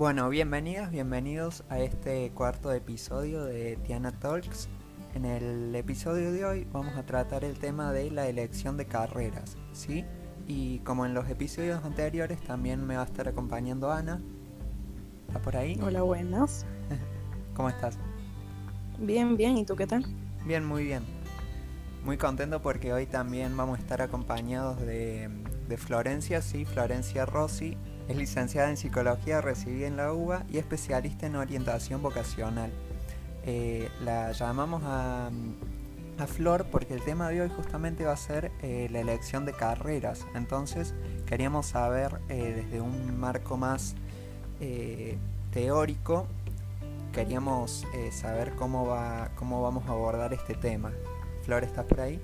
Bueno, bienvenidas, bienvenidos a este cuarto episodio de Tiana Talks. En el episodio de hoy vamos a tratar el tema de la elección de carreras, ¿sí? Y como en los episodios anteriores también me va a estar acompañando Ana. ¿Está por ahí? Hola, buenas. ¿Cómo estás? Bien, bien. ¿Y tú qué tal? Bien, muy bien. Muy contento porque hoy también vamos a estar acompañados de, de Florencia, sí, Florencia Rossi. Es licenciada en psicología, recibida en la UBA y especialista en orientación vocacional. Eh, la llamamos a, a, Flor porque el tema de hoy justamente va a ser eh, la elección de carreras. Entonces queríamos saber eh, desde un marco más teórico, queríamos saber cómo, va, cómo vamos a abordar este tema. Flor, ¿estás por ahí?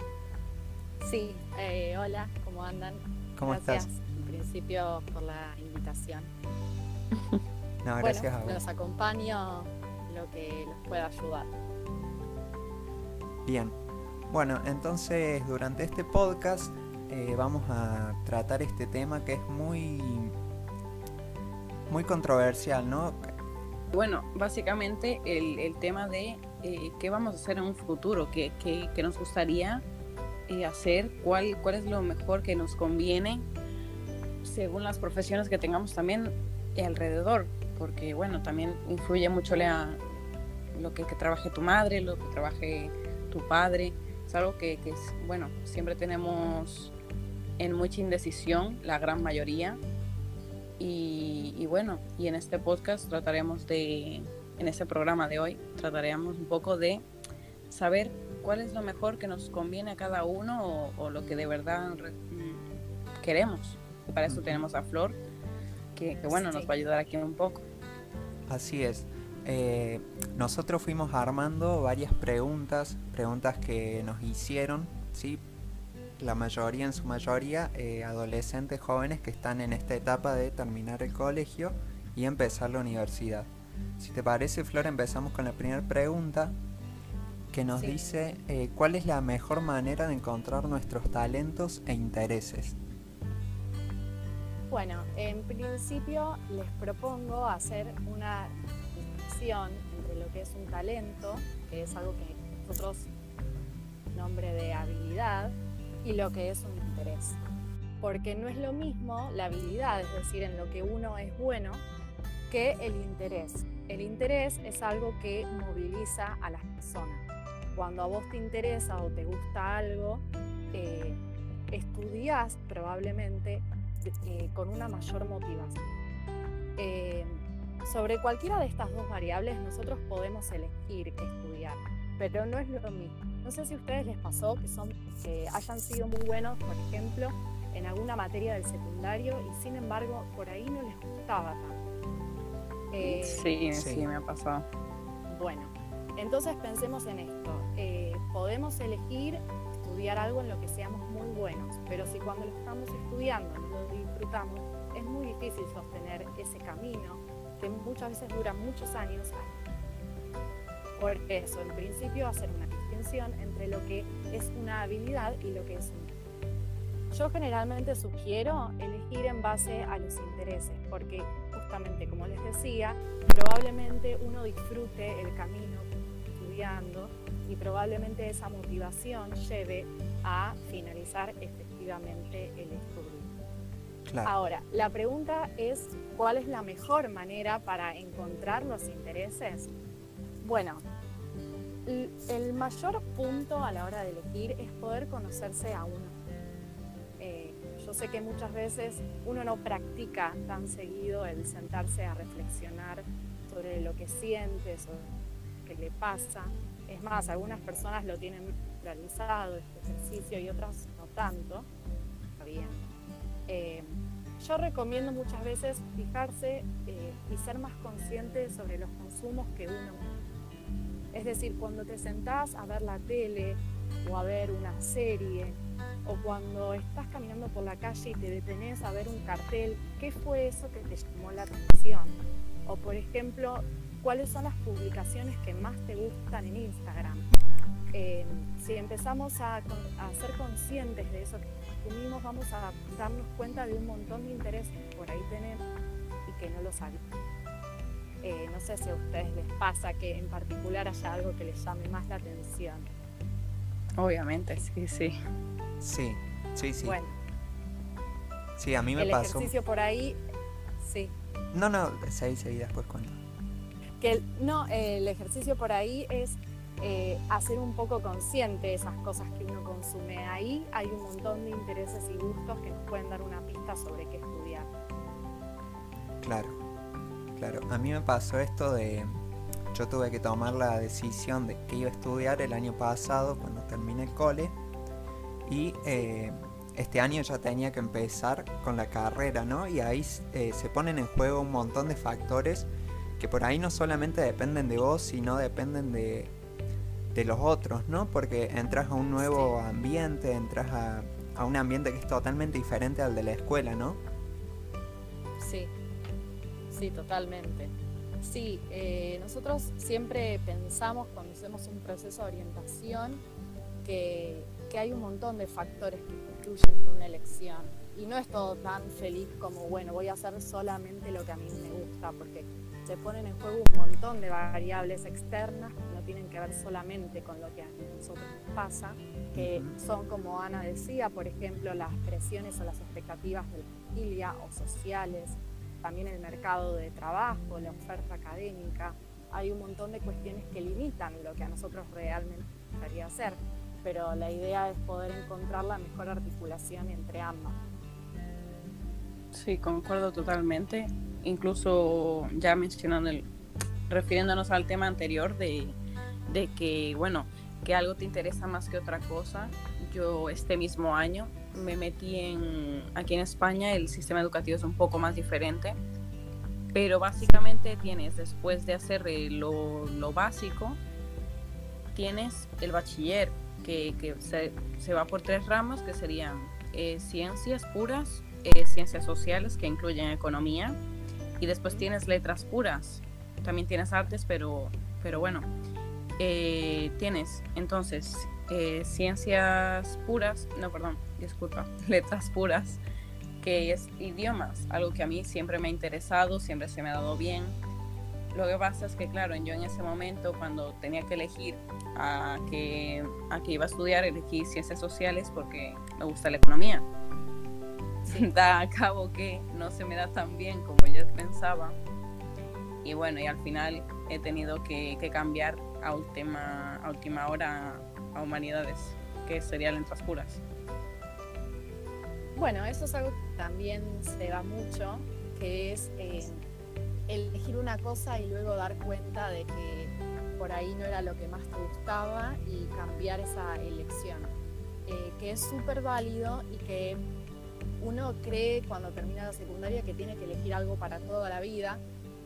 Sí, hola, ¿cómo andan? ¿Cómo gracias, estás? Principio, por la invitación. No, gracias bueno, a vos. los acompaño lo que los pueda ayudar. Bien. Bueno, entonces durante este podcast eh, vamos a tratar este tema que es muy muy controversial, ¿no? Bueno, básicamente el, el tema de eh, qué vamos a hacer en un futuro, qué, qué, qué nos gustaría eh, hacer, cuál, cuál es lo mejor que nos conviene según las profesiones que tengamos también alrededor, porque bueno, también influye mucho lo que, trabaje tu madre, lo que trabaje tu padre, es algo que, que es, bueno, siempre tenemos en mucha indecisión, la gran mayoría, y, bueno, y en este podcast trataremos de, en este programa de hoy, trataremos un poco de saber cuál es lo mejor que nos conviene a cada uno o, o lo que de verdad mm, queremos. Para eso tenemos a Flor, que, que bueno, Sí. nos va a ayudar aquí un poco. Así es. Eh, nosotros fuimos armando varias preguntas, preguntas que nos hicieron, ¿sí? La mayoría, en su mayoría, eh, adolescentes jóvenes que están en esta etapa de terminar el colegio y empezar la universidad. Si te parece, Flor, empezamos con la primera pregunta que nos Sí. dice eh, cuál es la mejor manera de encontrar nuestros talentos e intereses. Bueno, en principio les propongo hacer una distinción entre lo que es un talento, que es algo que nosotros nombre de habilidad, y lo que es un interés. Porque no es lo mismo la habilidad, es decir, en lo que uno es bueno, que el interés. El interés es algo que moviliza a las personas. Cuando a vos te interesa o te gusta algo, eh, estudias probablemente eh, con una mayor motivación. Eh, sobre cualquiera de estas dos variables nosotros podemos elegir qué estudiar, pero no es lo mismo. No sé si a ustedes les pasó que, son, que hayan sido muy buenos, por ejemplo, en alguna materia del secundario y sin embargo por ahí no les gustaba tanto. Eh, sí, sí. sí, me ha pasado. bueno, entonces pensemos en esto. Eh, podemos elegir estudiar algo en lo que seamos muy buenos, pero si cuando lo estamos estudiando lo disfrutamos, es muy difícil sostener ese camino que muchas veces dura muchos años. Por eso, en principio, hacer una distinción entre lo que es una habilidad y lo que es un yo generalmente sugiero elegir en base a los intereses, porque justamente como les decía, probablemente uno disfrute el camino estudiando y probablemente esa motivación lleve a finalizar efectivamente el estudio. Claro. Ahora, la pregunta es, ¿cuál es la mejor manera para encontrar los intereses? Bueno, el mayor punto a la hora de elegir es poder conocerse a uno. Eh, yo sé que muchas veces uno no practica tan seguido el sentarse a reflexionar sobre lo que siente, sobre lo que le pasa. Es más, algunas personas lo tienen realizado este ejercicio y otras no tanto. Está bien. Eh, yo recomiendo muchas veces fijarse eh, y ser más consciente sobre los consumos que uno. Es decir, cuando te sentás a ver la tele o a ver una serie, o cuando estás caminando por la calle y te detenés a ver un cartel, ¿qué fue eso que te llamó la atención? O por ejemplo, ¿cuáles son las publicaciones que más te gustan en Instagram? Eh, si empezamos a, ser conscientes de eso que consumimos, vamos a darnos cuenta de un montón de intereses que por ahí tenemos y que no lo sabíamos. Eh, no sé si a ustedes les pasa que en particular haya algo que les llame más la atención. Obviamente, sí, sí. Sí, sí, sí. Bueno, Sí, a mí me el pasó. ejercicio por ahí, sí. No, no, seguí, seguí, después cuento. Que el- no, el ejercicio por ahí es eh, hacer un poco consciente esas cosas que uno consume. Ahí hay un montón de intereses y gustos que nos pueden dar una pista sobre qué estudiar. Claro, claro. A mí me pasó esto de. Yo tuve que tomar la decisión de que iba a estudiar el año pasado cuando terminé el cole. Y eh, este año ya tenía que empezar con la carrera, ¿no? Y ahí eh, se ponen en juego un montón de factores que por ahí no solamente dependen de vos, sino dependen de, de los otros, ¿no? Porque entras a un nuevo ambiente, entras a, a un ambiente que es totalmente diferente al de la escuela, ¿no? Sí, sí, totalmente. Sí, eh, nosotros siempre pensamos cuando hacemos un proceso de orientación que, que hay un montón de factores que influyen en una elección. Y no es todo tan feliz como, bueno, voy a hacer solamente lo que a mí me gusta, porque se ponen en juego un montón de variables externas que no tienen que ver solamente con lo que a nosotros nos pasa, que son, como Ana decía, por ejemplo, las presiones o las expectativas de la familia o sociales, también el mercado de trabajo, la oferta académica. Hay un montón de cuestiones que limitan lo que a nosotros realmente nos gustaría hacer, pero la idea es poder encontrar la mejor articulación entre ambas. Sí, concuerdo totalmente. Incluso ya mencionando, el, refiriéndonos al tema anterior de, de que, bueno, que algo te interesa más que otra cosa. Yo este mismo año me metí en, aquí en España, el sistema educativo es un poco más diferente, pero básicamente tienes, después de hacer eh, lo, lo básico, tienes el bachiller, que, que se, se va por tres ramas, que serían eh, ciencias puras, eh, ciencias sociales, que incluyen economía, y después tienes letras puras, también tienes artes, pero, pero bueno, eh, tienes entonces eh, ciencias puras, no, perdón, disculpa, letras puras, que es idiomas, algo que a mí siempre me ha interesado, siempre se me ha dado bien. Lo que pasa es que, claro, yo en ese momento, cuando tenía que elegir a qué a qué iba a estudiar, elegí ciencias sociales porque me gusta la economía. Da a cabo que no se me da tan bien como yo pensaba. Y bueno, y al final he tenido que, que cambiar a última, a última hora a humanidades, que serían letras puras. Bueno, eso es algo que también se da mucho, que es eh, elegir una cosa y luego dar cuenta de que por ahí no era lo que más te gustaba y cambiar esa elección, eh, que es súper válido y que uno cree cuando termina la secundaria que tiene que elegir algo para toda la vida.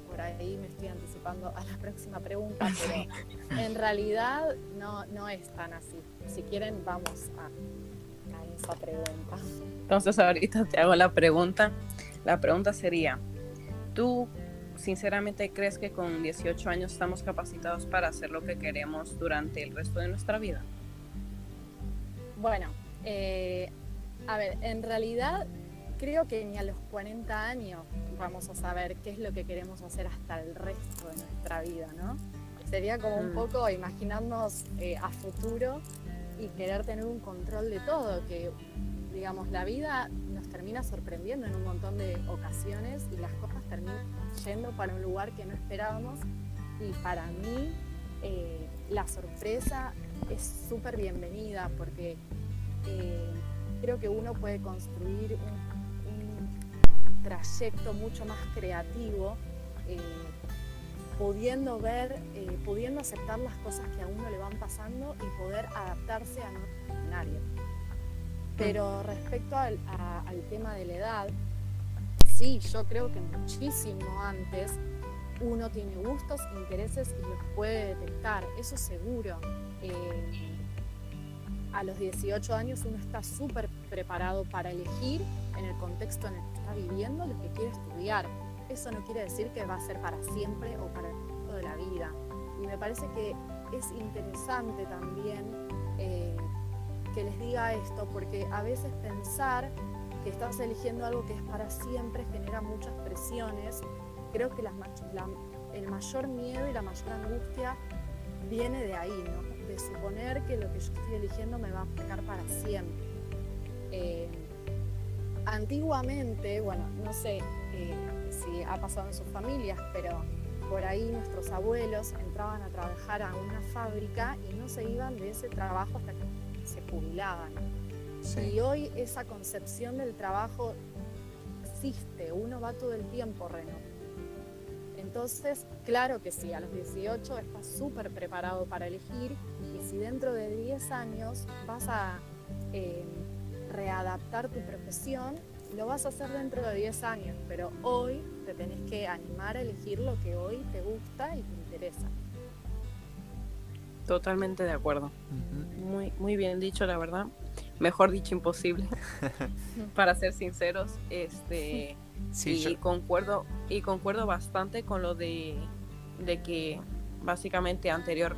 Por ahí me estoy anticipando a la próxima pregunta, pero en realidad no, no es tan así. Si quieren, vamos a, a esa pregunta. Entonces ahorita te hago la pregunta. La pregunta sería, ¿tú sinceramente crees que con 18 años estamos capacitados para hacer lo que queremos durante el resto de nuestra vida? Bueno, eh, a ver, en realidad creo que ni a los 40 años vamos a saber qué es lo que queremos hacer hasta el resto de nuestra vida, ¿no? Sería como un Mm. poco imaginarnos eh, a futuro y querer tener un control de todo, que digamos, la vida nos termina sorprendiendo en un montón de ocasiones y las cosas terminan yendo para un lugar que no esperábamos y para mí eh, la sorpresa es súper bienvenida porque eh, creo que uno puede construir un, trayecto mucho más creativo, eh, pudiendo ver, eh, pudiendo aceptar las cosas que a uno le van pasando y poder adaptarse a nuestro escenario. Pero respecto al, al tema de la edad, sí, yo creo que muchísimo antes uno tiene gustos, intereses y los puede detectar, eso seguro. Eh, a los 18 años uno está súper preparado para elegir en el contexto en el que está viviendo lo que quiere estudiar. Eso no quiere decir que va a ser para siempre o para el resto de la vida. Y me parece que es interesante también eh, que les diga esto, porque a veces pensar que estás eligiendo algo que es para siempre genera muchas presiones. Creo que la el mayor miedo y la mayor angustia viene de ahí, ¿no? De suponer que lo que yo estoy eligiendo me va a marcar para siempre. Eh, antiguamente, bueno, no sé eh, si ha pasado en sus familias, pero por ahí nuestros abuelos entraban a trabajar a una fábrica y no se iban de ese trabajo hasta que se jubilaban. Y hoy esa concepción del trabajo existe, uno va todo el tiempo renovando. Entonces, claro que sí, a los 18 estás súper preparado para elegir si dentro de 10 años vas a eh, readaptar tu profesión, lo vas a hacer dentro de 10 años, pero hoy te tenés que animar a elegir lo que hoy te gusta y te interesa. Totalmente de acuerdo. Muy, muy bien dicho, la verdad. Mejor dicho, imposible. Para ser sinceros, este sí, y concuerdo y concuerdo bastante con lo de, de que básicamente anterior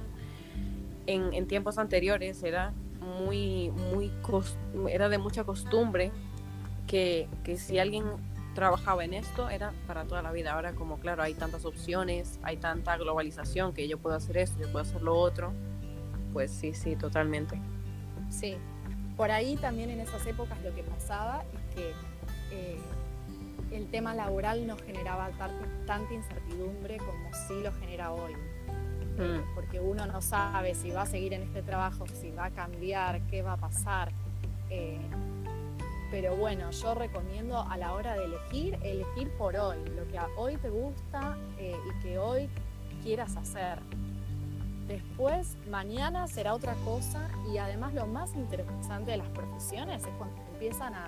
en, en tiempos anteriores era muy, muy era de mucha costumbre que, que, si alguien trabajaba en esto era para toda la vida. Ahora como claro, hay tantas opciones, hay tanta globalización que yo puedo hacer esto, yo puedo hacer lo otro, pues sí, sí, totalmente. Sí, por ahí también en esas épocas lo que pasaba es que eh, el tema laboral no generaba tanta incertidumbre como sí lo genera hoy. Mm. porque uno no sabe si va a seguir en este trabajo, si va a cambiar, qué va a pasar. Eh, pero bueno, yo recomiendo a la hora de elegir, elegir por hoy, lo que hoy te gusta eh, y que hoy quieras hacer. Después, mañana será otra cosa y además lo más interesante de las profesiones es cuando empiezan a,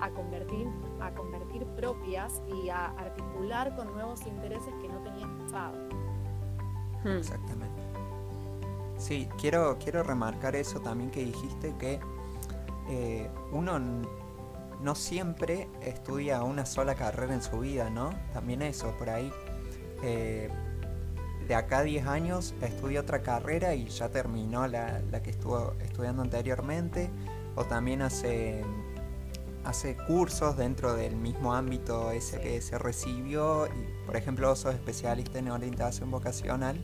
a, convertir, a convertir propias y a articular con nuevos intereses que no tenías pensado. Exactamente. Sí, quiero, quiero remarcar eso también que dijiste, que eh, uno no siempre estudia una sola carrera en su vida, ¿no? También eso, por ahí. Eh, de acá a 10 años estudia otra carrera y ya terminó la, la, que estuvo estudiando anteriormente, o también hace, hace cursos dentro del mismo ámbito ese que se recibió, y por ejemplo sos especialista en orientación vocacional,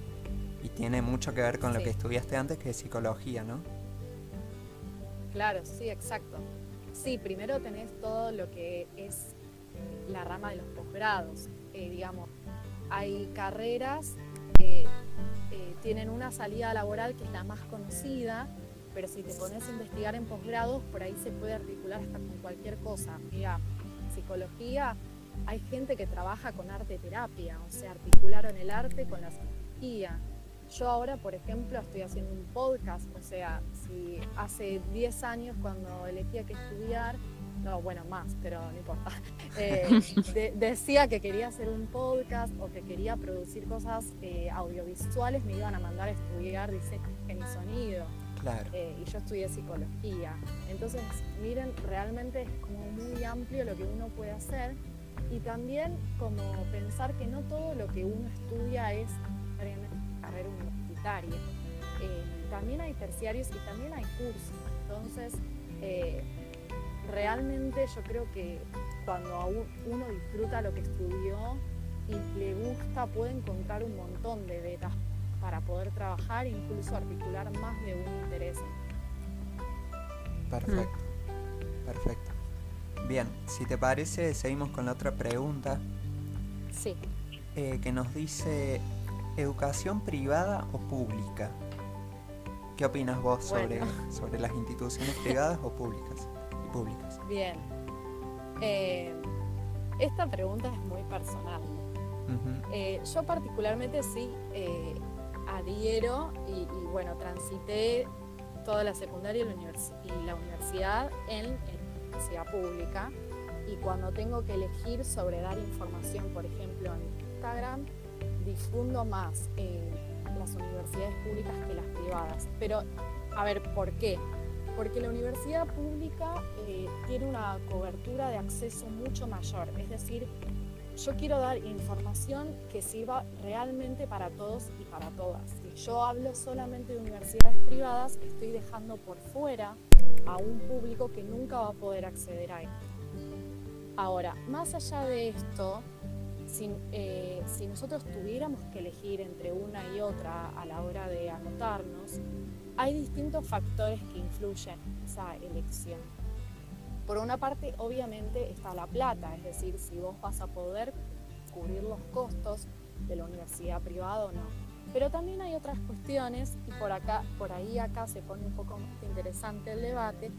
y tiene mucho que ver con lo que estudiaste antes, que es psicología, ¿no? Claro, sí, exacto. Sí, primero tenés todo lo que es la rama de los posgrados. Eh, digamos, hay carreras que eh, tienen una salida laboral que es la más conocida, pero si te pones a investigar en posgrados, por ahí se puede articular hasta con cualquier cosa. Mira, psicología, hay gente que trabaja con arte terapia, o sea, articularon el arte con la psicología. Yo ahora, por ejemplo, estoy haciendo un podcast, o sea, si hace 10 años cuando elegía que estudiar, no, bueno, más, pero no importa, eh, decía que quería hacer un podcast o que quería producir cosas eh, audiovisuales, me iban a mandar a estudiar diseño y sonido. Claro. Eh, y yo estudié psicología. Entonces, miren, realmente es como muy amplio lo que uno puede hacer y también como pensar que no todo lo que uno estudia es carrera universitaria. Eh, también hay terciarios y también hay cursos. Entonces, eh, realmente yo creo que cuando uno disfruta lo que estudió y le gusta, puede encontrar un montón de betas para poder trabajar e incluso articular más de un interés. Perfecto, perfecto. Bien, si te parece, seguimos con la otra pregunta. Sí. Eh, que nos dice, ¿Educación privada o pública? ¿Qué opinas vos sobre, sobre las instituciones privadas o públicas? Y públicas? Bien. Eh, esta pregunta es muy personal. Eh, yo particularmente sí eh, adhiero y, bueno, transité toda la secundaria y la, universidad en, en universidad pública y cuando tengo que elegir sobre dar información, por ejemplo, en Instagram, difundo más en las universidades públicas que las privadas. Pero, a ver, ¿por qué? Porque la universidad pública eh, tiene una cobertura de acceso mucho mayor. Es decir, yo quiero dar información que sirva realmente para todos y para todas. Si yo hablo solamente de universidades privadas, estoy dejando por fuera a un público que nunca va a poder acceder a esto. Ahora, más allá de esto, eh, si, nosotros tuviéramos que elegir entre una y otra a la hora de anotarnos, hay distintos factores que influyen en esa elección. Por una parte, obviamente, está la plata, es decir, si vos vas a poder cubrir los costos de la universidad privada o no. Pero también hay otras cuestiones y por acá, por ahí acá se pone un poco más interesante el debate,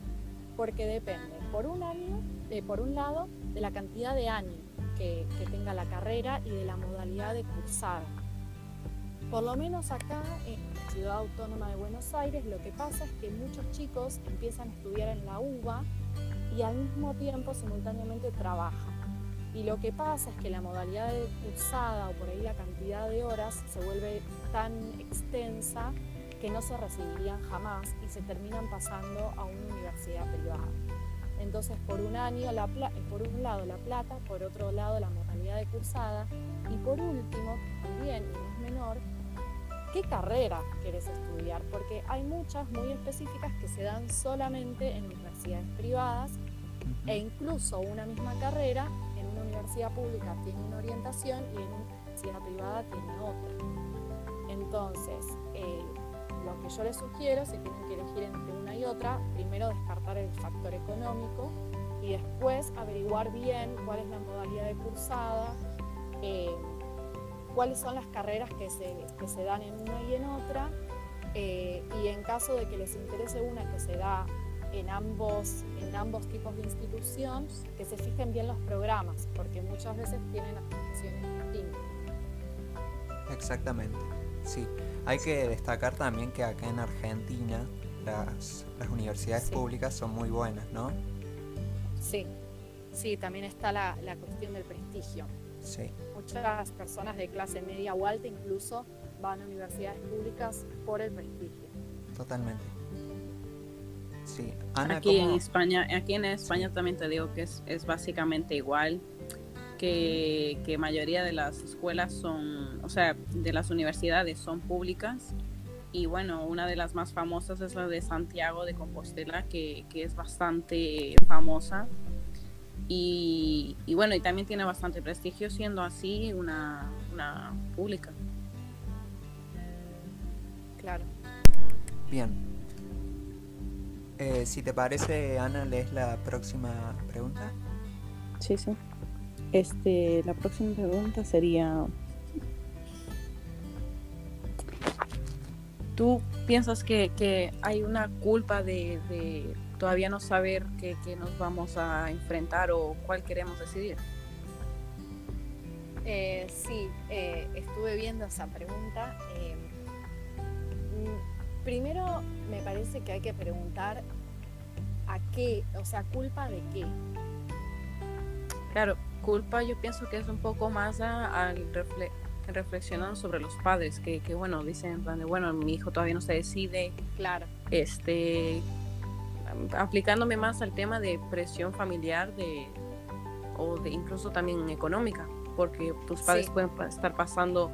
porque depende, por un año, eh, por un lado, de la cantidad de años que, tenga la carrera y de la modalidad de cursar. Por lo menos acá en la Ciudad Autónoma de Buenos Aires lo que pasa es que muchos chicos empiezan a estudiar en la UBA y al mismo tiempo simultáneamente trabajan. Y lo que pasa es que la modalidad de cursada o por ahí la cantidad de horas se vuelve tan extensa que no se recibirían jamás y se terminan pasando a una universidad privada. Entonces, por un año, la por un lado la plata, por otro lado la modalidad de cursada y por último, también y no es menor, qué carrera quieres estudiar, porque hay muchas muy específicas que se dan solamente en universidades privadas e incluso una misma carrera en una universidad pública tiene una orientación y en una universidad privada tiene otra. Entonces, eh, lo que yo les sugiero, si tienen que elegir entre una y otra, primero descartar el factor económico y después averiguar bien cuál es la modalidad de cursada, eh, cuáles son las carreras que se, que se, dan en una y en otra, eh, y en caso de que les interese una que se da en ambos, en ambos tipos de institución, que se fijen bien los programas, porque muchas veces tienen aplicaciones distintas. Exactamente, sí. Hay que destacar también que acá en Argentina las, universidades públicas son muy buenas, ¿no? Sí, sí, también está la, la cuestión del prestigio. Sí. Muchas personas de clase media o alta incluso van a universidades públicas por el prestigio. Totalmente. Sí. aquí en España, aquí en España también te digo que es, es básicamente igual que, que, mayoría de las escuelas son, o sea, de las universidades son públicas. Y bueno, una de las más famosas es la de Santiago de Compostela, que, que es bastante famosa. Y, y, bueno, y también tiene bastante prestigio siendo así una, una pública. Claro. Bien. Eh, si te parece, Ana, lees la próxima pregunta. Sí, sí. Este, la próxima pregunta sería, ¿tú piensas que, hay una culpa de, todavía no saber qué, nos vamos a enfrentar o cuál queremos decidir? Eh, sí, eh, estuve viendo esa pregunta. Eh, mm, primero me parece que hay que preguntar a qué, o sea, culpa de qué. Claro, culpa yo pienso que es un poco más al reflexionar sobre los padres, que, que bueno, dicen, bueno, mi hijo todavía no se decide. Claro. Este, aplicándome más al tema de presión familiar de, o de incluso también económica, porque tus padres pueden estar pasando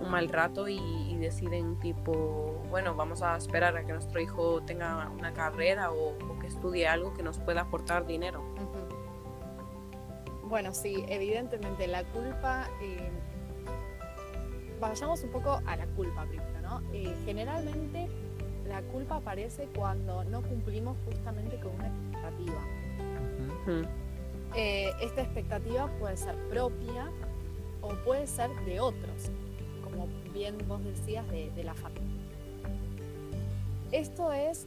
un mal rato y, deciden tipo, bueno, vamos a esperar a que nuestro hijo tenga una carrera o, que estudie algo que nos pueda aportar dinero. Bueno, sí, evidentemente la culpa, eh, vayamos un poco a la culpa primero, ¿no? Eh, generalmente la culpa aparece cuando no cumplimos justamente con una expectativa. Eh, esta expectativa puede ser propia o puede ser de otros, como bien vos decías, de, la familia. Esto es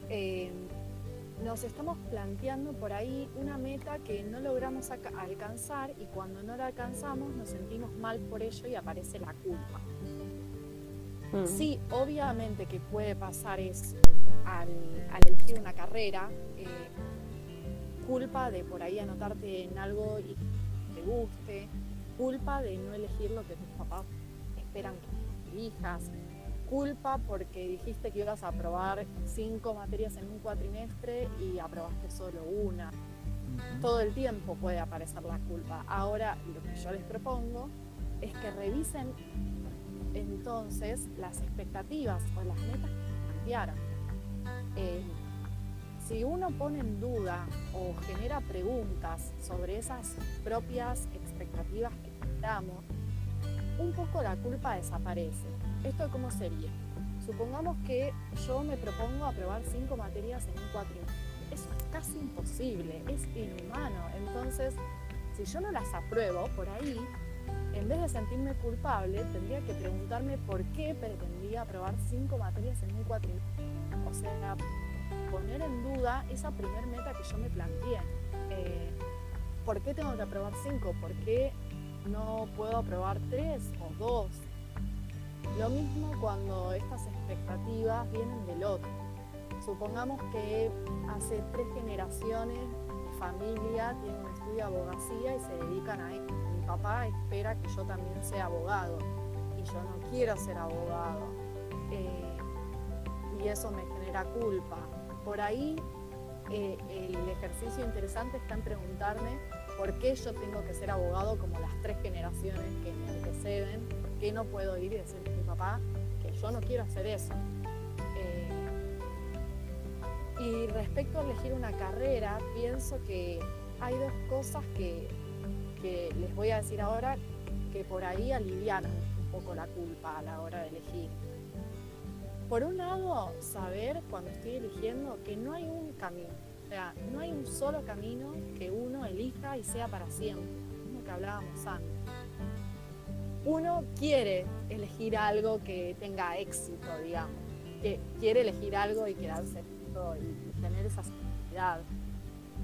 nos estamos planteando por ahí una meta que no logramos alcanzar y cuando no la alcanzamos nos sentimos mal por ello y aparece la culpa. Mm. Sí, obviamente que puede pasar es al, elegir una carrera, eh, culpa de por ahí anotarte en algo y que te guste, culpa de no elegir lo que tus papás esperan que elijas, culpa porque dijiste que ibas a aprobar cinco materias en un cuatrimestre y aprobaste solo una. Todo el tiempo puede aparecer la culpa. Ahora lo que yo les propongo es que revisen entonces las expectativas o las metas plantearon. Eh, si uno pone en duda o genera preguntas sobre esas propias expectativas que damos, un poco la culpa desaparece. ¿Esto cómo sería? Supongamos que yo me propongo aprobar cinco materias en un cuatrimestre. Eso es casi imposible, es inhumano. Entonces, si yo no las apruebo por ahí, en vez de sentirme culpable, tendría que preguntarme por qué pretendía aprobar cinco materias en un cuatrimestre. O sea, poner en duda esa primer meta que yo me planteé. Eh, ¿Por qué tengo que aprobar cinco? ¿Por qué no puedo aprobar tres o dos? Lo mismo cuando estas expectativas vienen del otro. Supongamos que hace tres generaciones mi familia tiene un estudio de abogacía y se dedican a esto. Papá espera que yo también sea abogado y yo no quiero ser abogado. Eh, y eso me genera culpa. Por ahí eh, el ejercicio interesante está en preguntarme por qué yo tengo que ser abogado como las tres generaciones que me anteceden, por qué no puedo ir y decirle a mi papá que yo no quiero hacer eso. Eh, y respecto a elegir una carrera, pienso que hay dos cosas que, que les voy a decir ahora que por ahí alivianan un poco la culpa a la hora de elegir. Por un lado, saber cuando estoy eligiendo que no hay un camino, o sea, no hay un solo camino que uno elija y sea para siempre, como que hablábamos antes. Uno quiere elegir algo que tenga éxito, digamos, que quiere elegir algo y quedarse y tener esa seguridad.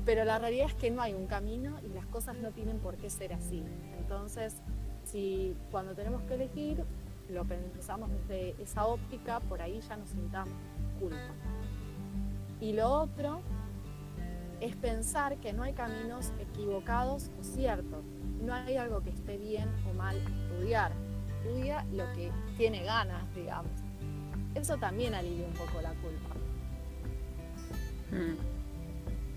Pero la realidad es que no hay un camino y las cosas no tienen por qué ser así. Entonces, si cuando tenemos que elegir lo pensamos desde esa óptica, por ahí ya nos sintamos culpa. Y lo otro es pensar que no hay caminos equivocados o ciertos. No hay algo que esté bien o mal estudiar. Estudia lo que tiene ganas, digamos. Eso también alivia un poco la culpa. Mm.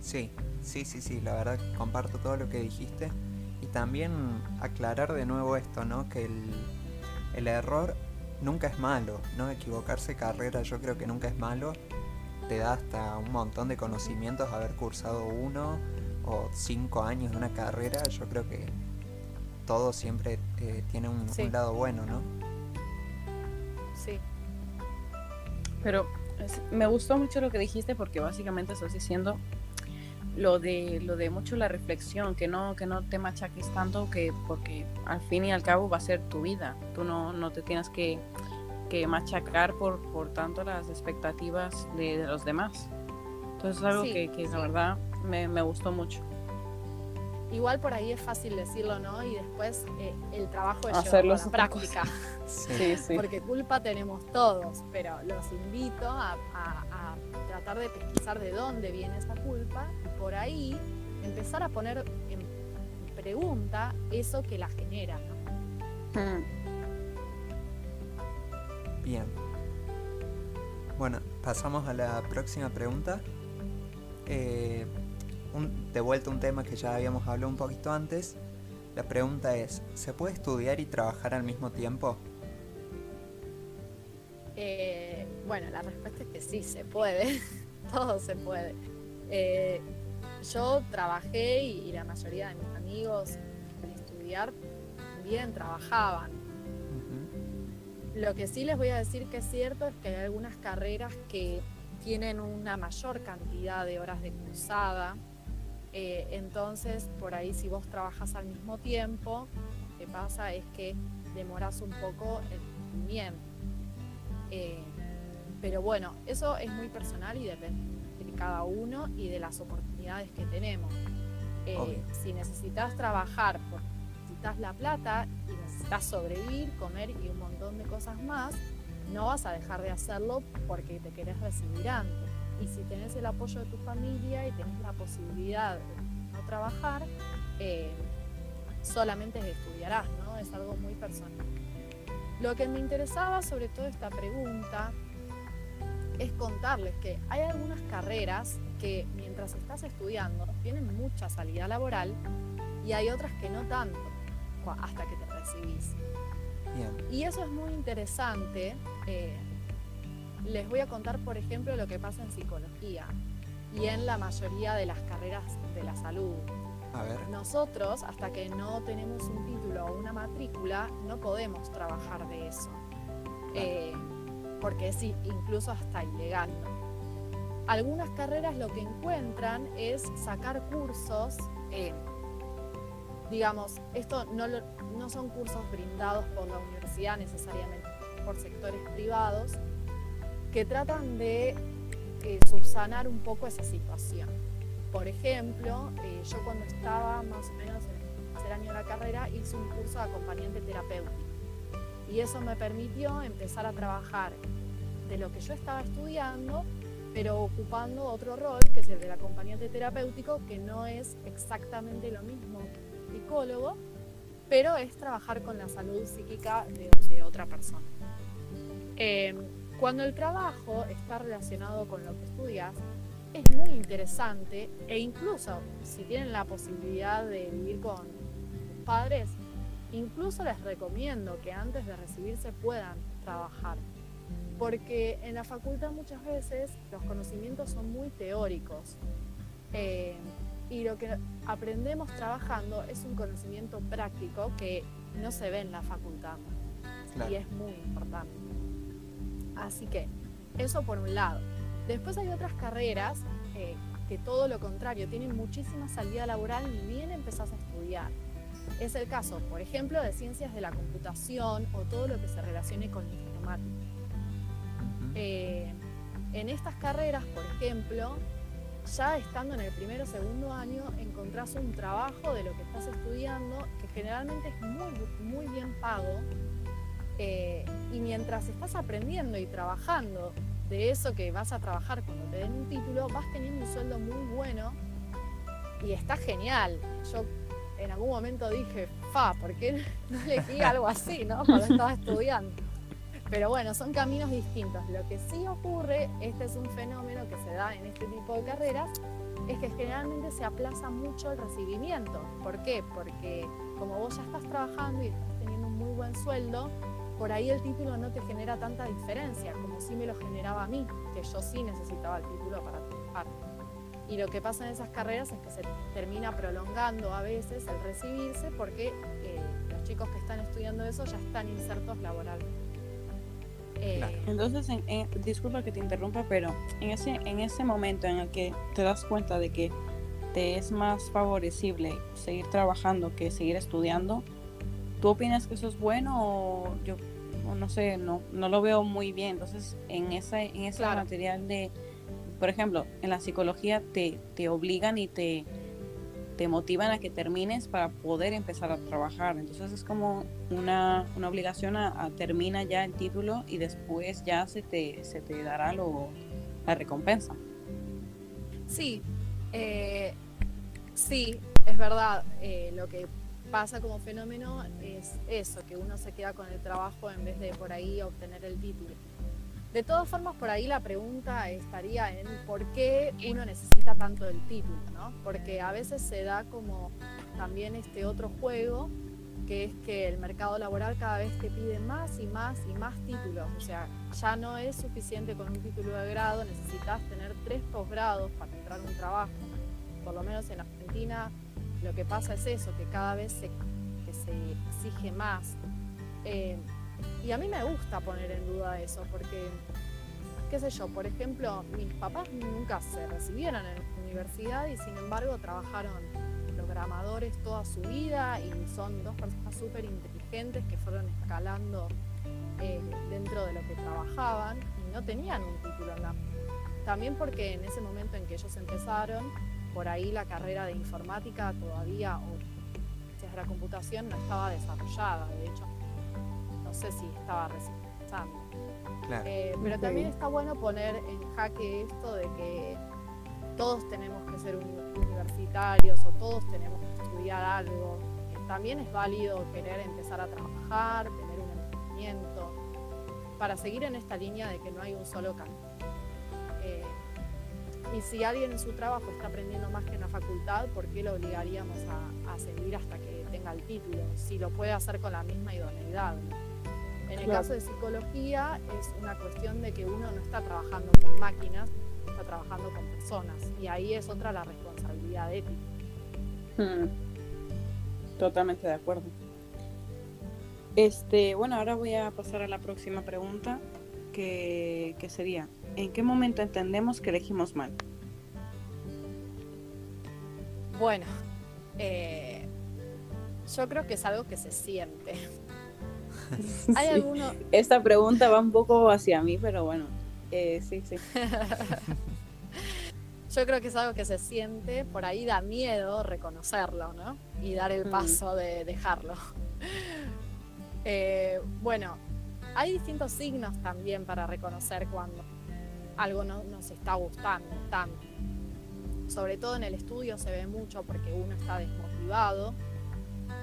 Sí, sí, sí, sí, la verdad comparto todo lo que dijiste. Y también aclarar de nuevo esto, ¿no? Que el, el error nunca es malo, ¿no? Equivocarse carrera yo creo que nunca es malo. Te da hasta un montón de conocimientos haber cursado uno o cinco años de una carrera. Yo creo que todo siempre eh, tiene un, Sí. un lado bueno, ¿no? Sí, Pero es- me gustó mucho lo que dijiste porque básicamente estás diciendo lo de lo de mucho la reflexión, que no que no te machaques tanto que porque al fin y al cabo va a ser tu vida. Tú no, no te tienes que, que machacar por, por tanto las expectativas de, de los demás. Entonces es algo Sí, que, que sí. la verdad me, me gustó mucho. igual por ahí es fácil decirlo, ¿no? Y después eh, el trabajo es llevarlo a la práctica. Sí, sí. Porque culpa tenemos todos, pero los invito a, a- a tratar de pesquisar de dónde viene esa culpa y por ahí empezar a poner en pregunta eso que la genera, ¿no? Mm. Bien. Bueno, pasamos a la próxima pregunta. Eh, un- de vuelta un tema que ya habíamos hablado un poquito antes. La pregunta es, ¿se puede estudiar y trabajar al mismo tiempo? Eh, bueno, la respuesta es que sí, se puede, todo se puede. Eh, yo trabajé y, y la mayoría de mis amigos en estudiar bien trabajaban. Lo que sí les voy a decir que es cierto es que hay algunas carreras que tienen una mayor cantidad de horas de cursada. Eh, entonces, por ahí si vos trabajas al mismo tiempo, lo que pasa es que demoras un poco el cumplimiento. Eh, pero bueno, eso es muy personal y depende de cada uno y de las oportunidades que tenemos. Eh, si necesitas trabajar porque necesitas la plata y necesitas sobrevivir, comer y un montón de cosas más, no vas a dejar de hacerlo porque te querés recibir antes. Y si tenés el apoyo de tu familia y tenés la posibilidad de no trabajar, eh, solamente estudiarás, ¿no? Es algo muy personal. Lo que me interesaba sobre todo esta pregunta es contarles que hay algunas carreras que mientras estás estudiando tienen mucha salida laboral y hay otras que no tanto hasta que te recibís. Bien. Y eso es muy interesante. eh, les voy a contar, por ejemplo, lo que pasa en psicología. y en la mayoría de las carreras de la salud. A ver. Nosotros, hasta que no tenemos un título o una matrícula, no podemos trabajar de eso. Eh, porque es incluso hasta ilegal. Algunas carreras lo que encuentran es sacar cursos, eh, digamos, esto no, no son cursos brindados por la universidad necesariamente, por sectores privados, que tratan de eh, subsanar un poco esa situación. Por ejemplo, eh, yo cuando estaba más o menos en el tercer año de la carrera hice un curso de acompañante terapéutico y eso me permitió empezar a trabajar de lo que yo estaba estudiando, pero ocupando otro rol que es el del acompañante terapéutico, que no es exactamente lo mismo psicólogo, pero es trabajar con la salud psíquica de, otra persona. Em, cuando el trabajo está relacionado con lo que estudias, es muy interesante e incluso si tienen la posibilidad de vivir con padres, incluso les recomiendo que antes de recibirse puedan trabajar. Porque en la facultad muchas veces los conocimientos son muy teóricos eh, y lo que aprendemos trabajando es un conocimiento práctico que no se ve en la facultad y es muy importante. Así que eso por un lado. Después hay otras carreras eh, que todo lo contrario, tienen muchísima salida laboral ni bien empezás a estudiar. Es el caso, por ejemplo, de ciencias de la computación o todo lo que se relacione con la informática. Eh, en estas carreras, por ejemplo, ya estando en el primero o segundo año, encontrás un trabajo de lo que estás estudiando que generalmente es muy, muy bien pago. Eh, y mientras estás aprendiendo y trabajando de eso que vas a trabajar cuando te den un título, vas teniendo un sueldo muy bueno y está genial. Yo en algún momento dije, fa, ¿por qué no elegí algo así, no? Cuando estaba estudiando. Pero bueno, son caminos distintos. Lo que sí ocurre, este es un fenómeno que se da en este tipo de carreras, es que generalmente se aplaza mucho el recibimiento. ¿Por qué? Porque como vos ya estás trabajando y estás teniendo un muy buen sueldo, por ahí el título no te genera tanta diferencia como si me lo generaba a mí, que yo sí necesitaba el título para trabajar. Y lo que pasa en esas carreras es que se termina prolongando a veces el recibirse porque eh, los chicos que están estudiando eso ya están insertos laboralmente. Eh, Entonces, disculpa que te interrumpa, pero en ese, en ese momento en el que te das cuenta de que te es más favorecible seguir trabajando que seguir estudiando, ¿tú opinas que eso es bueno o yo no sé, no, no lo veo muy bien. Entonces, en ese, en ese material de, por ejemplo, en la psicología te, te obligan y te, te motivan a que termines para poder empezar a trabajar. Entonces es como una, una obligación a, termina ya el título y después ya se te, se te dará lo, la recompensa. Sí, eh, sí, es verdad. Eh, lo que pasa como fenómeno es eso, que uno se queda con el trabajo en vez de por ahí obtener el título. De todas formas, por ahí la pregunta estaría en por qué uno necesita tanto el título, ¿no? Porque a veces se da como también este otro juego, que es que el mercado laboral cada vez te pide más y más y más títulos. O sea, ya no es suficiente con un título de grado, necesitas tener tres posgrados para entrar a un trabajo. Por lo menos en Argentina lo que pasa es eso, que cada vez se, se exige más. Eh, y a mí me gusta poner en duda eso, porque, qué sé yo, por ejemplo, mis papás nunca se recibieron en universidad y sin embargo trabajaron programadores toda su vida y son dos personas súper inteligentes que fueron escalando eh, dentro de lo que trabajaban y no tenían un título en la... También porque en ese momento en que ellos empezaron, por ahí la carrera de informática todavía o de la computación no estaba desarrollada, de hecho no sé si estaba recién eh, pero también está bueno poner en jaque esto de que todos tenemos que ser universitarios o todos tenemos que estudiar algo. También es válido querer empezar a trabajar, tener un emprendimiento, para seguir en esta línea de que no hay un solo camino. Eh, y si alguien en su trabajo está aprendiendo más que en la facultad, ¿por qué lo obligaríamos a, seguir hasta que tenga el título? Si lo puede hacer con la misma idoneidad. En el caso de psicología es una cuestión de que uno no está trabajando con máquinas, está trabajando con personas personas. Y ahí es otra la responsabilidad ética. Hmm. Totalmente de acuerdo. Este, bueno, ahora voy a pasar a la próxima pregunta, que, que sería, ¿en qué momento entendemos que elegimos mal? Bueno, eh, yo creo que es algo que se siente. ¿Hay Sí. alguno? Esta pregunta va un poco hacia mí, pero bueno, eh, sí, sí. Yo creo que es algo que se siente, por ahí da miedo reconocerlo, ¿no? Y dar el Mm. paso de dejarlo. Eh, bueno, hay distintos signos también para reconocer cuando algo no nos está gustando tanto. Sobre todo en el estudio se ve mucho porque uno está desmotivado.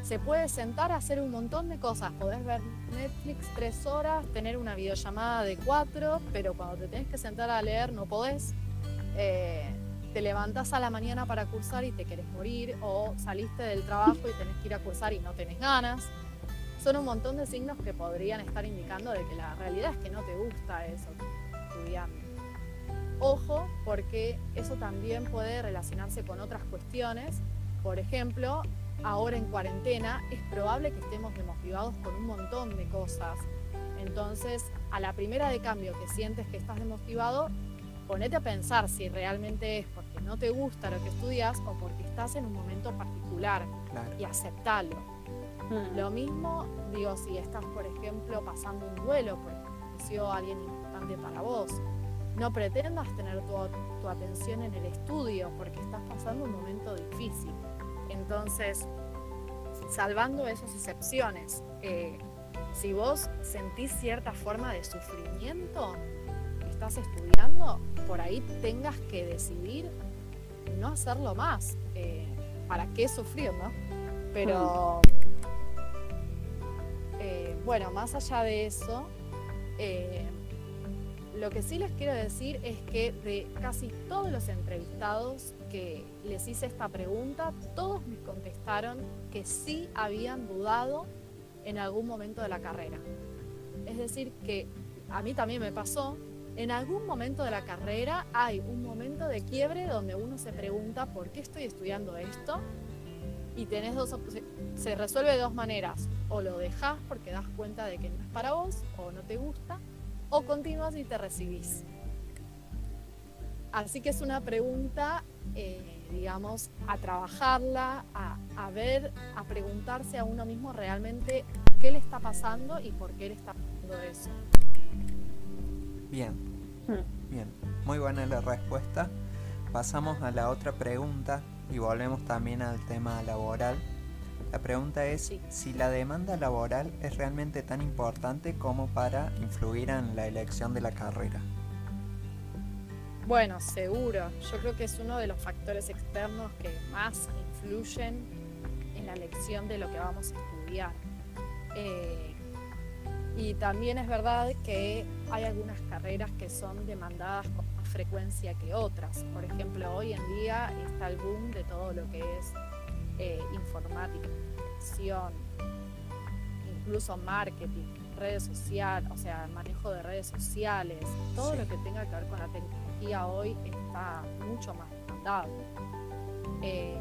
Se puede sentar a hacer un montón de cosas. Podés ver Netflix tres horas, tener una videollamada de cuatro, pero cuando te tenés que sentar a leer no podés. Eh, te levantás a la mañana para cursar y te querés morir, o saliste del trabajo y tenés que ir a cursar y no tenés ganas. Son un montón de signos que podrían estar indicando de que la realidad es que no te gusta eso estudiando. Ojo, porque eso también puede relacionarse con otras cuestiones. Por ejemplo, ahora en cuarentena es probable que estemos desmotivados con un montón de cosas. Entonces, a la primera de cambio que sientes que estás desmotivado, ponete a pensar si realmente es porque no te gusta lo que estudias o porque estás en un momento particular Claro. y aceptarlo. Hmm. Lo mismo, digo, si estás, por ejemplo, pasando un duelo porque falleció alguien importante para vos, no pretendas tener tu, tu atención en el estudio porque estás pasando un momento difícil. Entonces, salvando esas excepciones, eh, si vos sentís cierta forma de sufrimiento que estás estudiando, por ahí tengas que decidir no hacerlo más. Eh, ¿Para qué sufrir, no? Pero, eh, bueno, más allá de eso, lo que sí les quiero decir es que de casi todos los entrevistados que les hice esta pregunta, todos me contestaron que sí habían dudado en algún momento de la carrera. Es decir, que a mí también me pasó, en algún momento de la carrera hay un momento de quiebre donde uno se pregunta por qué estoy estudiando esto y tenés dos. Se resuelve de dos maneras. O lo dejas porque das cuenta de que no es para vos o no te gusta, o continúas y te recibís. Así que es una pregunta, eh, digamos, a trabajarla, a, a ver, a preguntarse a uno mismo realmente qué le está pasando y por qué le está pasando eso. Bien, Hmm. bien. Muy buena la respuesta. Pasamos a la otra pregunta y volvemos también al tema laboral. La pregunta es Sí. si la demanda laboral es realmente tan importante como para influir en la elección de la carrera. Bueno, seguro. Yo creo que es uno de los factores externos que más influyen en la elección de lo que vamos a estudiar. Eh, y también es verdad que hay algunas carreras que son demandadas con más frecuencia que otras. Por ejemplo, hoy en día está el boom de todo lo que es eh, informática, incluso marketing, redes sociales, o sea, manejo de redes sociales, todo Sí. lo que tenga que ver con la tecnología hoy está mucho más demandado. Eh,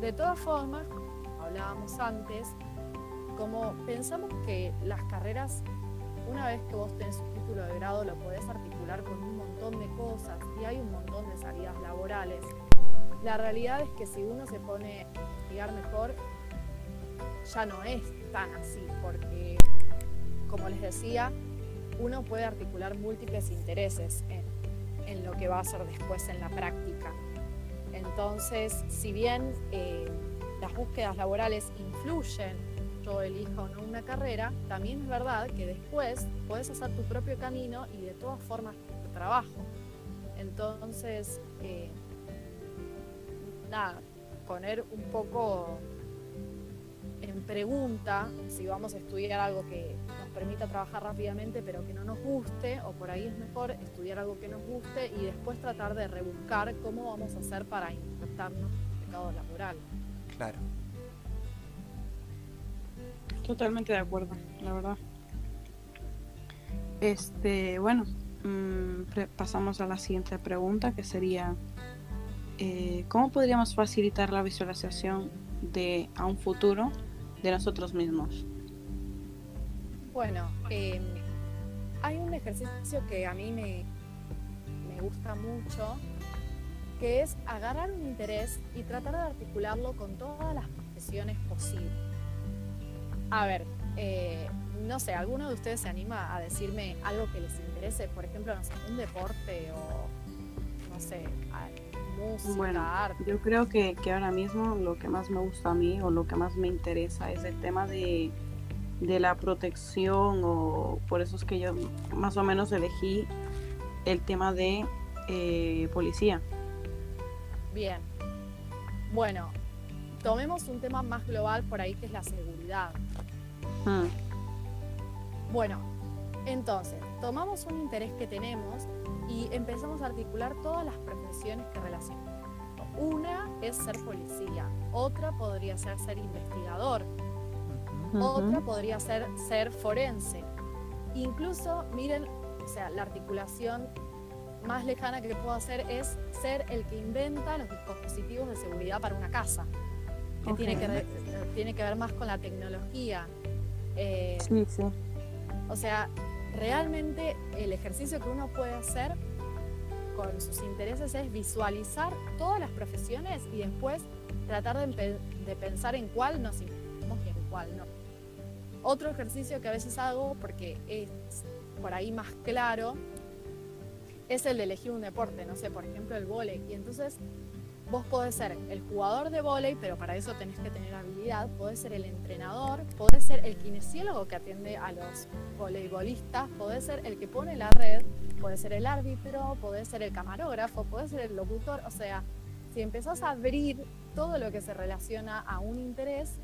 de todas formas, hablábamos antes, como pensamos que las carreras, una vez que vos tenés un título de grado, lo podés articular con un montón de cosas y hay un montón de salidas laborales. La realidad es que si uno se pone a investigar mejor, ya no es tan así, porque, como les decía, uno puede articular múltiples intereses en, lo que va a hacer después en la práctica. Entonces, si bien eh, las búsquedas laborales influyen, yo elijo o no una carrera, también es verdad que después puedes hacer tu propio camino y de todas formas tu trabajo. Entonces, eh, nada, poner un poco en pregunta si vamos a estudiar algo que nos permita trabajar rápidamente pero que no nos guste o por ahí es mejor estudiar algo que nos guste y después tratar de rebuscar cómo vamos a hacer para insertarnos en el mercado laboral. Claro. Totalmente de acuerdo, la verdad. Este, bueno, mm, pasamos a la siguiente pregunta que sería eh, ¿cómo podríamos facilitar la visualización de a un futuro de nosotros mismos? Bueno, em, hay un ejercicio que a mí me, me gusta mucho, que es agarrar un interés y tratar de articularlo con todas las profesiones posibles. A ver, eh, no sé, ¿alguno de ustedes se anima a decirme algo que les interese? Por ejemplo, no sé, un deporte o, no sé, música, bueno, arte. Yo creo que, que, ahora mismo lo que más me gusta a mí o lo que más me interesa es el tema de, de la protección o por eso es que yo más o menos elegí el tema de eh, policía. Bien. Bueno, tomemos un tema más global por ahí que es la seguridad. Hmm. Bueno, entonces, tomamos un interés que tenemos y empezamos a articular todas las profesiones que relacionan. Una es ser policía, otra podría ser ser investigador, otra podría ser ser forense. Incluso, miren, o sea, la articulación más lejana que puedo hacer es ser el que inventa los dispositivos de seguridad para una casa, que, tiene, que ver, tiene que ver más con la tecnología. Eh, sí, sí. O sea, realmente el ejercicio que uno puede hacer con sus intereses es visualizar todas las profesiones y después tratar de, pensar en cuál nos interesamos y en cuál no. Otro ejercicio que a veces hago, porque es por ahí más claro, es el de elegir un deporte, no sé, por ejemplo el vóley. Y entonces vos podés ser el jugador de vóley, pero para eso tenés que tener habilidad, podés ser el entrenador, podés ser el kinesiólogo que atiende a los voleibolistas, podés ser el que pone la red, podés ser el árbitro, podés ser el camarógrafo, podés ser el locutor, o sea, si empezás a abrir todo lo que se relaciona a un interés,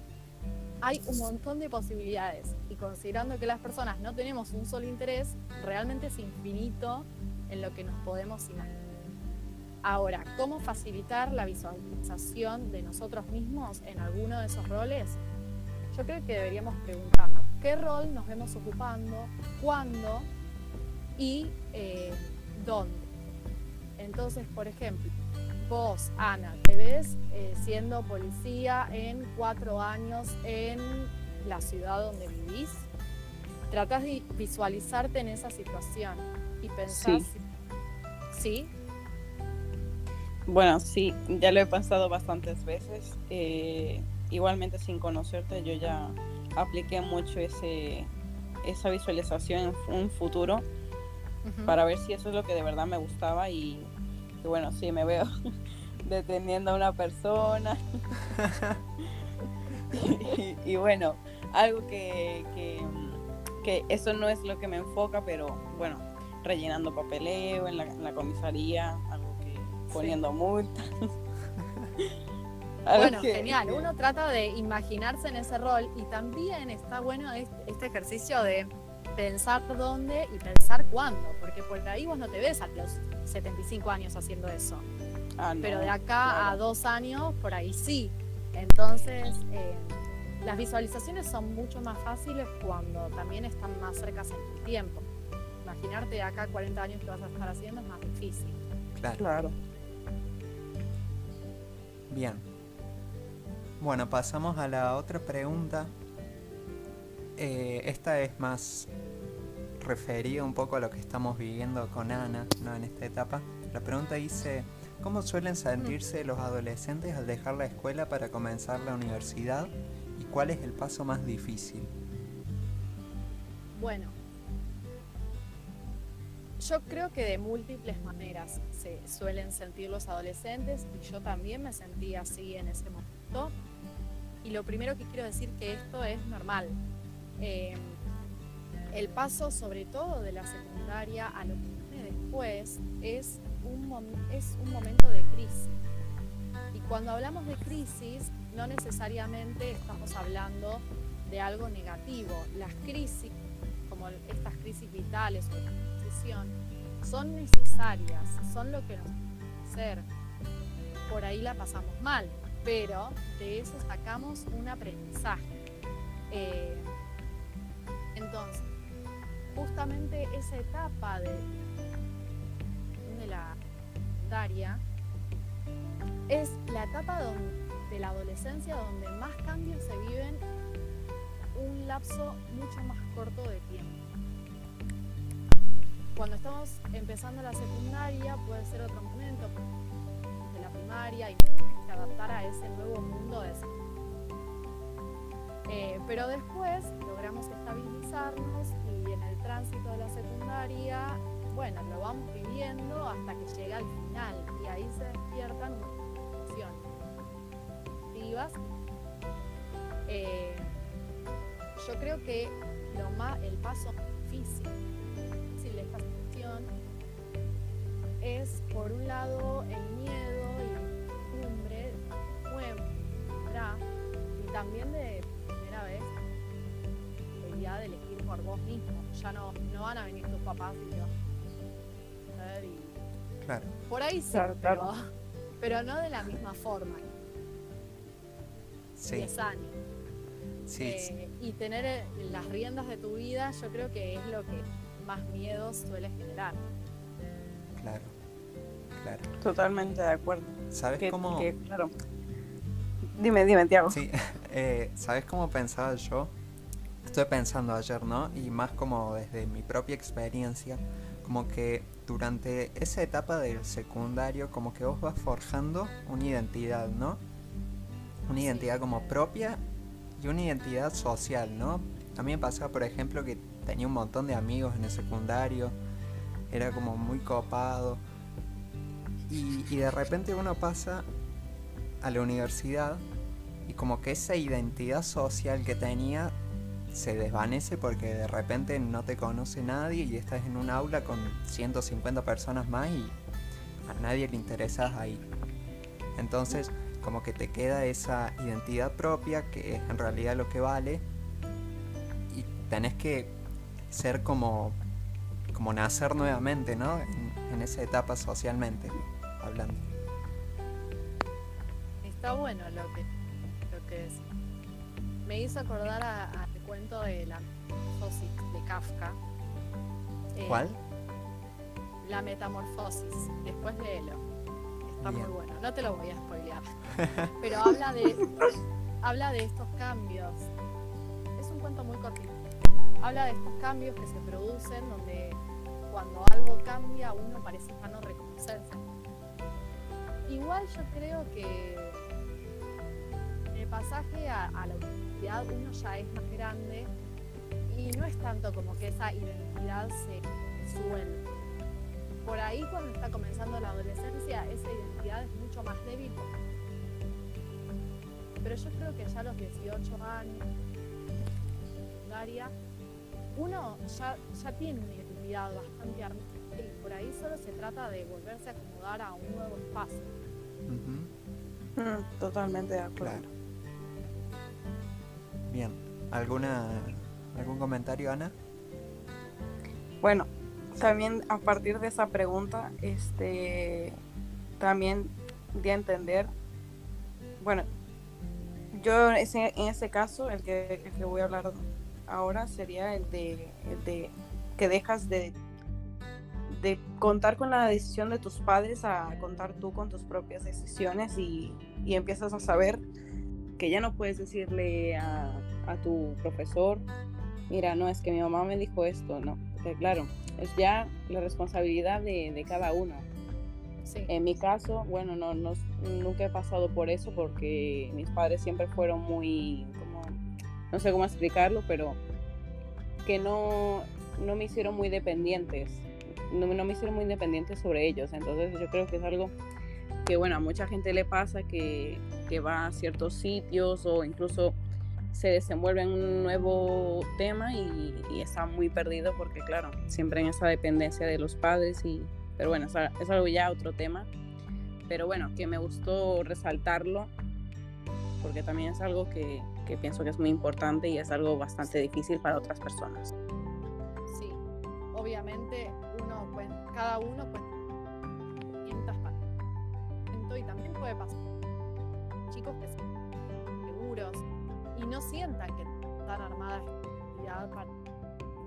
hay un montón de posibilidades y considerando que las personas no tenemos un solo interés, realmente es infinito en lo que nos podemos imaginar. Ahora, ¿cómo facilitar la visualización de nosotros mismos en alguno de esos roles? Yo creo que deberíamos preguntarnos qué rol nos vemos ocupando, cuándo y eh, dónde. Entonces, por ejemplo, vos, Ana, te ves eh, siendo policía en cuatro años en la ciudad donde vivís. Tratas de visualizarte en esa situación y pensás, sí. Bueno, sí, ya lo he pasado bastantes veces. Eh, igualmente sin conocerte, yo ya apliqué mucho ese, esa visualización en un futuro para ver si eso es lo que de verdad me gustaba y y bueno, sí, me veo deteniendo a una persona. y, bueno, algo que, que, eso no es lo que me enfoca, pero bueno, rellenando papeleo en la, comisaría, poniendo multas. bueno, genial. Uno trata de imaginarse en ese rol y también está bueno este, este ejercicio de pensar dónde y pensar cuándo, porque por ahí vos no te ves a los 75 años haciendo eso. Ah, Pero de acá a dos años, por ahí sí. Entonces, eh, las visualizaciones son mucho más fáciles cuando también están más cercas en tu tiempo. Imaginarte de acá a 40 años que vas a estar haciendo es más difícil. Claro. claro. Bien. Bueno, pasamos a la otra pregunta. Eh, esta es más refería un poco a lo que estamos viviendo con Ana en esta etapa. La pregunta dice, ¿cómo suelen sentirse los adolescentes al dejar la escuela para comenzar la universidad y cuál es el paso más difícil? Bueno, yo creo que de múltiples maneras se suelen sentir los adolescentes y yo también me sentí así en ese momento. Y lo primero que quiero decir que esto es normal. Eh, el paso sobre todo de la secundaria a lo que viene después es un, es un momento de crisis. Y cuando hablamos de crisis, no necesariamente estamos hablando de algo negativo. Las crisis, como estas crisis vitales o son necesarias, son lo que nos hacer. Por ahí la pasamos mal, pero de eso sacamos un aprendizaje. Eh, entonces, justamente esa etapa de, la secundaria es la etapa de la adolescencia donde más cambios se viven un lapso mucho más corto de tiempo. Cuando estamos empezando la secundaria puede ser otro momento de la primaria y adaptar a ese nuevo mundo de eh, pero después logramos estabilizarnos y en el tránsito de la secundaria, bueno, lo vamos viviendo hasta que llega al final y ahí se despiertan emociones. Eh, yo creo que lo más, el paso difícil es, por un lado, el miedo y la cumbre nueva y también de primera vez la idea de elegir por vos mismo. Ya no, no van a venir tus papás y te a y... Claro. Por ahí sí, Pero, pero no de la misma forma. Sí. 10 años. Eh, y tener eh, las riendas de tu vida, yo creo que es lo que más miedo suele generar. Claro, claro. Totalmente de acuerdo. ¿Sabes cómo? claro. Dime, dime, Tiago. Sí, eh, ¿sabes cómo pensaba yo? Estoy pensando ayer, ¿no? Y más como desde mi propia experiencia, como que durante esa etapa del secundario, como que vos vas forjando una identidad, ¿no? Una identidad como propia y una identidad social, ¿no? A mí me pasaba, por ejemplo, que tenía un montón de amigos en el secundario, era como muy copado. Y, de repente uno pasa a la universidad y como que esa identidad social que tenía se desvanece porque de repente no te conoce nadie y estás en un aula con 150 personas más y a nadie le interesas ahí. Entonces, como que te queda esa identidad propia que es en realidad lo que vale y tenés que ser como, como nacer nuevamente, ¿no? En, esa etapa socialmente hablando. Está bueno lo que, lo que es. Me hizo acordar al cuento de la metamorfosis de Kafka. Eh, ¿Cuál? La metamorfosis. Después léelo está muy bueno. No te lo voy a spoilear. Pero habla de, habla de estos cambios. Es un cuento muy cortito. Habla de estos cambios que se producen donde cuando algo cambia uno parece ya no reconocerse. Igual yo creo que el pasaje a, la universidad uno ya es más grande y no es tanto como que esa identidad se suelta por ahí cuando está comenzando la adolescencia esa identidad es mucho más débil. Pero yo creo que ya a los 18 años, uno ya, ya tiene una identidad bastante armada y por ahí solo se trata de volverse a acomodar a un nuevo espacio. Mm, totalmente de acuerdo. Bien, ¿alguna algún comentario, Ana? Bueno, también a partir de esa pregunta, este, también de entender, bueno, yo ese, en ese caso, el que, el que voy a hablar ahora sería el de, el de que dejas de, de contar con la decisión de tus padres a contar tú con tus propias decisiones y, y empiezas a saber que ya no puedes decirle a, a tu profesor, mira, no, es que mi mamá me dijo esto, no, porque claro, es ya la responsabilidad de, cada uno. En mi caso, bueno, no, no, nunca he pasado por eso porque mis padres siempre fueron muy, como, no sé cómo explicarlo, pero que no, no me hicieron muy dependientes, no, me hicieron muy dependientes sobre ellos. Entonces yo creo que es algo que, bueno, a mucha gente le pasa que, que va a ciertos sitios o incluso se desenvuelve en un nuevo tema y, está muy perdido porque claro, siempre en esa dependencia de los padres y, pero bueno, es, algo ya otro tema, pero bueno, que me gustó resaltarlo porque también es algo que, que pienso que es muy importante y es algo bastante difícil para otras personas. Obviamente uno, pues, cada uno pues y también puede pasar chicos que son seguros y no sientan que están armadas para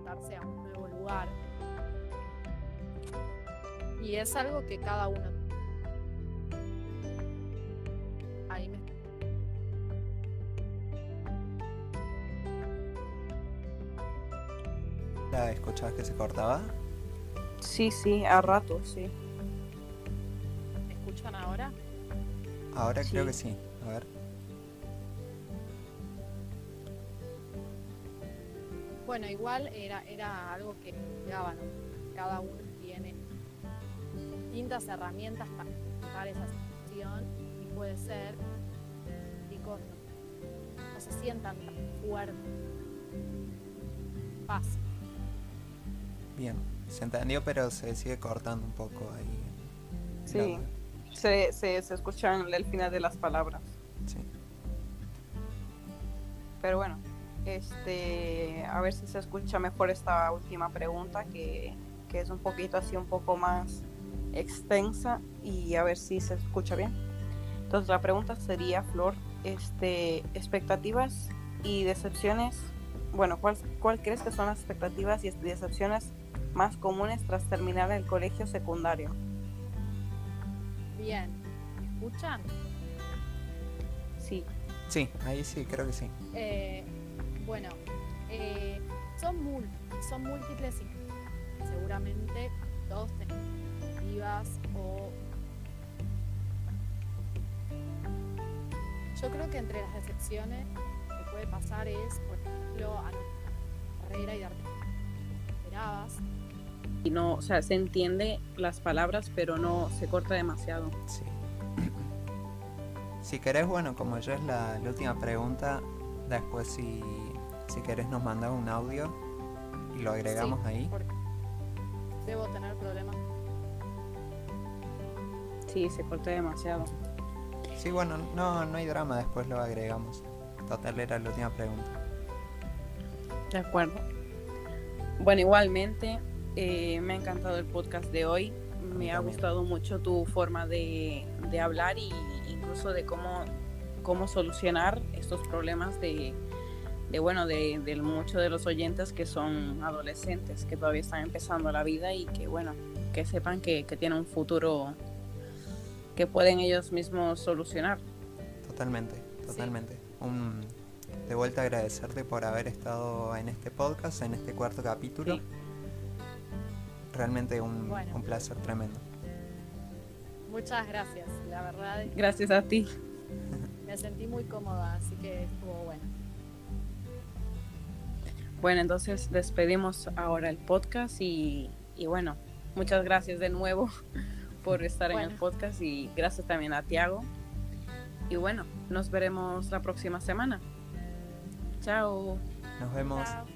darse a un nuevo lugar. Y es algo que cada uno. ¿La escuchabas que se cortaba? Sí, sí, a rato, sí. ¿Me escuchan ahora? Ahora creo que sí. A ver. Bueno, igual era, era algo que llegaban, cada uno tiene distintas herramientas para afrontar esa situación y puede ser que chicos no, no se sientan tan fuertes. Fácil. Bien. Se entendió, pero se sigue cortando un poco ahí. Sí. Se, se, se escucha en el final de las palabras. Sí. Pero bueno, este, a ver si se escucha mejor esta última pregunta, que, que es un poquito así, un poco más extensa, y a ver si se escucha bien. Entonces la pregunta sería, Flor, este, expectativas y decepciones. Bueno, ¿cuál, ¿cuál crees que son las expectativas y decepciones más comunes tras terminar el colegio secundario? Bien. ¿Me escuchan? Sí, Sí, ahí sí, creo que sí. Eh, bueno, eh, son, mul- son múltiples y seguramente todos tenemos expectativas o... Yo creo que entre las decepciones que puede pasar es, por ejemplo, a la carrera y de esperabas. Y no, o sea, se entiende las palabras, pero no se corta demasiado. Sí. Si querés, bueno, como ya es la, la última pregunta, después si, si querés nos mandas un audio y lo agregamos Sí, ahí. debo tener problemas. Sí, se corta demasiado. Sí, bueno, no, no hay drama, después lo agregamos. Total era la última pregunta. De acuerdo. Bueno, igualmente, eh, me ha encantado el podcast de hoy. Me ha gustado mucho tu forma de, de hablar y incluso de cómo, cómo solucionar estos problemas de, de bueno, de, de muchos de los oyentes que son adolescentes, que todavía están empezando la vida y que, bueno, que sepan que, que tienen un futuro que pueden ellos mismos solucionar. Totalmente, totalmente. Un, de vuelta agradecerte por haber estado en este podcast, en este cuarto capítulo. Sí. Realmente un, Bueno. un placer tremendo. Muchas gracias, la verdad Gracias a ti. me sentí muy cómoda, así que estuvo bueno. Bueno, entonces despedimos ahora el podcast y, y bueno, muchas gracias de nuevo por estar en el podcast y gracias también a Tiago. Y bueno, nos veremos la próxima semana. Chao. Nos vemos. Chao.